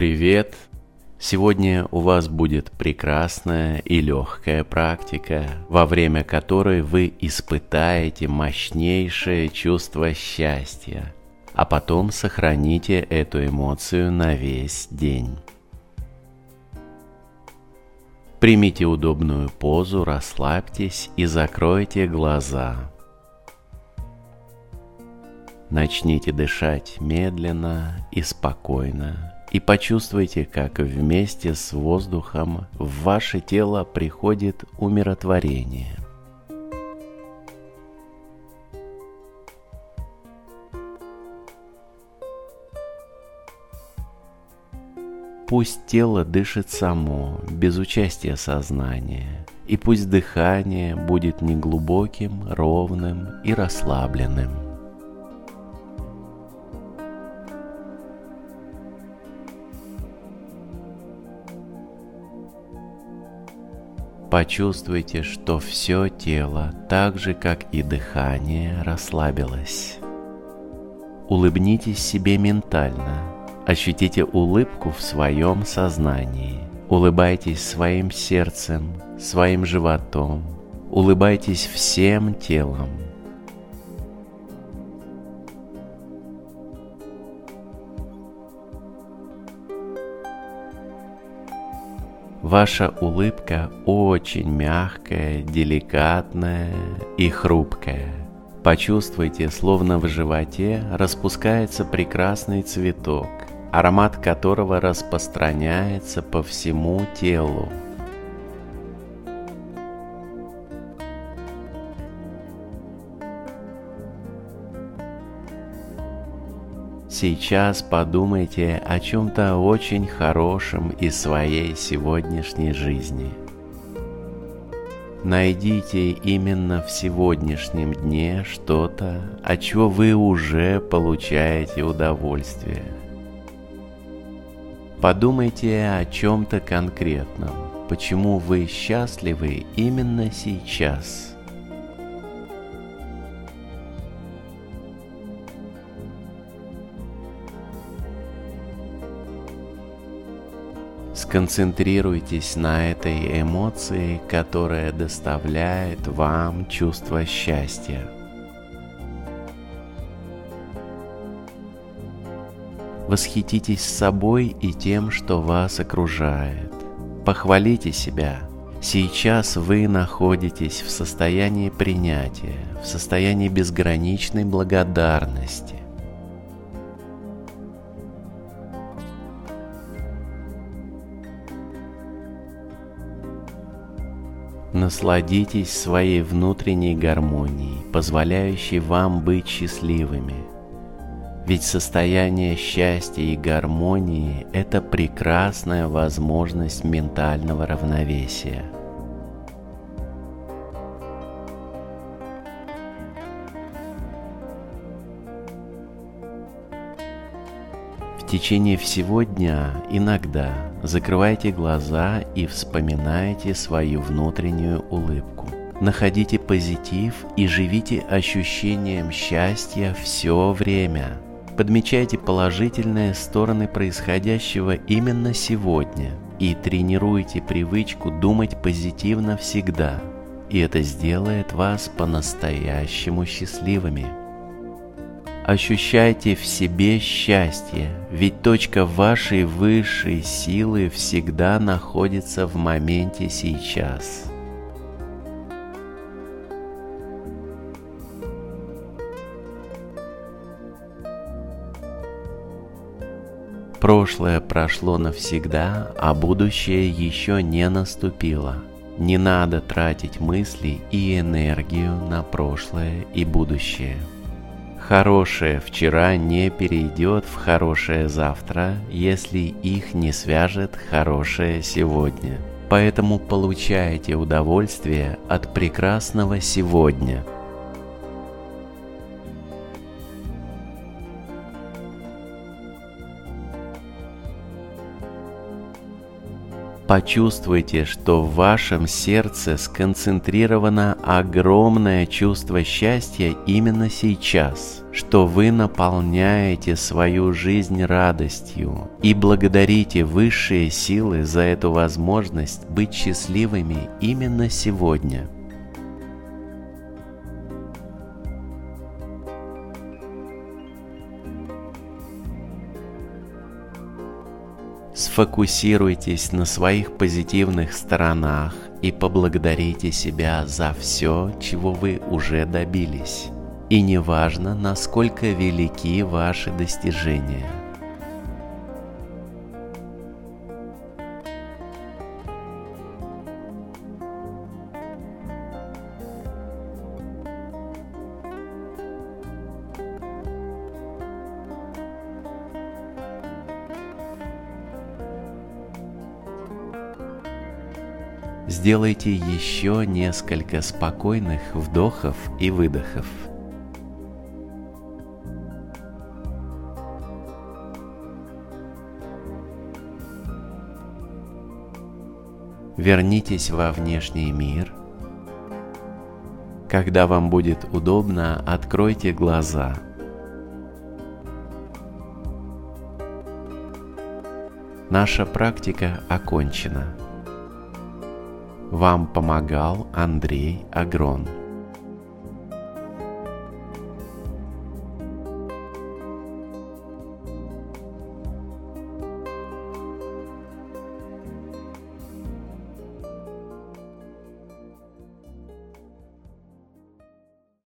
Привет! Сегодня у вас будет прекрасная и легкая практика, во время которой вы испытаете мощнейшее чувство счастья, а потом сохраните эту эмоцию на весь день. Примите удобную позу, расслабьтесь и закройте глаза. Начните дышать медленно и спокойно и почувствуйте, как вместе с воздухом в ваше тело приходит умиротворение. Пусть тело дышит само, без участия сознания, и пусть дыхание будет неглубоким, ровным и расслабленным. Почувствуйте, что все тело, так же как и дыхание, расслабилось. Улыбнитесь себе ментально – Ощутите улыбку в своем сознании. Улыбайтесь своим сердцем, своим животом. Улыбайтесь всем телом. Ваша улыбка очень мягкая, деликатная и хрупкая. Почувствуйте, словно в животе распускается прекрасный цветок – аромат которого распространяется по всему телу. Сейчас подумайте о чем-то очень хорошем из своей сегодняшней жизни. Найдите именно в сегодняшнем дне что-то, от чего вы уже получаете удовольствие – Подумайте о чем-то конкретном. Почему вы счастливы именно сейчас? Сконцентрируйтесь на этой эмоции, которая доставляет вам чувство счастья. Восхититесь собой и тем, что вас окружает. Похвалите себя. Сейчас вы находитесь в состоянии принятия, в состоянии безграничной благодарности. Насладитесь своей внутренней гармонией, позволяющей вам быть счастливыми – ведь состояние счастья и гармонии – это прекрасная возможность ментального равновесия. Течение всего дня иногда закрывайте глаза и вспоминайте свою внутреннюю улыбку. Находите позитив и живите ощущением счастья все время – Подмечайте положительные стороны происходящего именно сегодня и тренируйте привычку думать позитивно всегда, и это сделает вас по-настоящему счастливыми. Ощущайте в себе счастье, ведь точка вашей высшей силы всегда находится в моменте сейчас. Прошлое прошло навсегда, а будущее еще не наступило. Не надо тратить мысли и энергию на прошлое и будущее. Хорошее вчера не перейдет в хорошее завтра, если их не свяжет хорошее сегодня. Поэтому получайте удовольствие от прекрасного сегодня – Почувствуйте, что в вашем сердце сконцентрировано огромное чувство счастья именно сейчас, что вы наполняете свою жизнь радостью и благодарите высшие силы за эту возможность быть счастливыми именно сегодня. Сфокусируйтесь на своих позитивных сторонах и поблагодарите себя за все, чего вы уже добились. И неважно, насколько велики ваши достижения – Сделайте еще несколько спокойных вдохов и выдохов. Вернитесь во внешний мир. Когда вам будет удобно, откройте глаза. Наша практика окончена. Вам помогал Андрей Агрон.